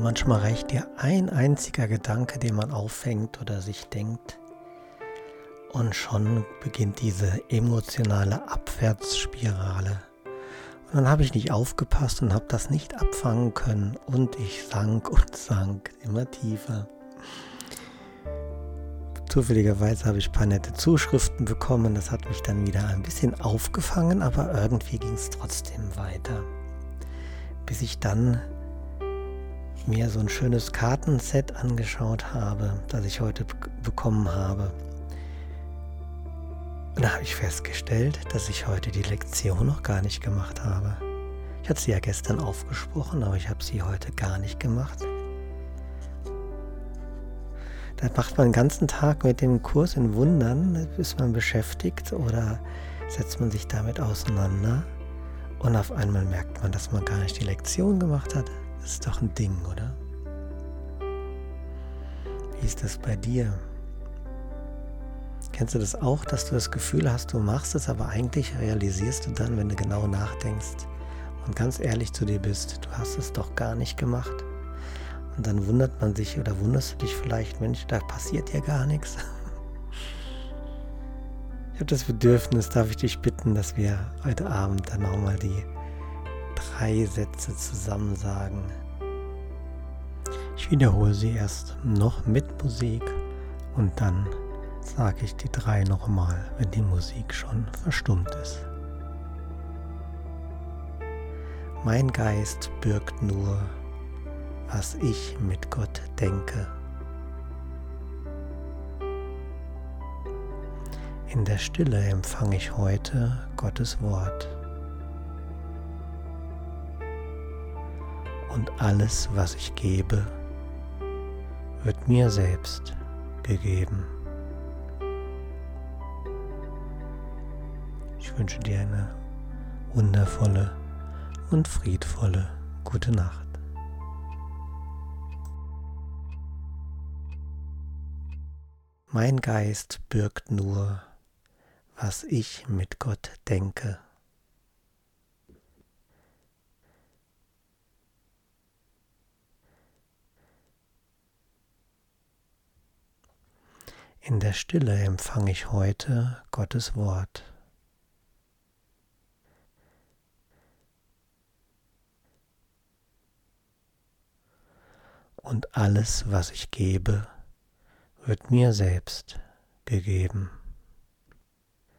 manchmal reicht dir ein einziger Gedanke, den man auffängt oder sich denkt. Und schon beginnt diese emotionale Abwärtsspirale. Und dann habe ich nicht aufgepasst und habe das nicht abfangen können. Und ich sank und sank immer tiefer. Zufälligerweise habe ich ein paar nette Zuschriften bekommen. Das hat mich dann wieder ein bisschen aufgefangen, aber irgendwie ging es trotzdem weiter. Bis ich dann mir so ein schönes Kartenset angeschaut habe, das ich heute bekommen habe. Und da habe ich festgestellt, dass ich heute die Lektion noch gar nicht gemacht habe. Ich hatte sie ja gestern aufgesprochen, aber ich habe sie heute gar nicht gemacht. Da macht man den ganzen Tag mit dem Kurs in Wundern, ist man beschäftigt oder setzt man sich damit auseinander und auf einmal merkt man, dass man gar nicht die Lektion gemacht hat. Ist doch ein Ding, oder? Wie ist das bei dir? Kennst du das auch, dass du das Gefühl hast, du machst es, aber eigentlich realisierst du dann, wenn du genau nachdenkst und ganz ehrlich zu dir bist, du hast es doch gar nicht gemacht? Und dann wundert man sich oder wunderst du dich vielleicht, Mensch, da passiert ja gar nichts. Ich habe das Bedürfnis, darf ich dich bitten, dass wir heute Abend dann nochmal die drei Sätze zusammen sagen. Ich wiederhole sie erst noch mit Musik und dann sage ich die drei nochmal, wenn die Musik schon verstummt ist. Mein Geist birgt nur, was ich mit Gott denke. In der Stille empfange ich heute Gottes Wort. Und alles, was ich gebe, wird mir selbst gegeben. Ich wünsche dir eine wundervolle und friedvolle gute Nacht. Mein Geist birgt nur, was ich mit Gott denke. In der Stille empfange ich heute Gottes Wort. Und alles, was ich gebe, wird mir selbst gegeben.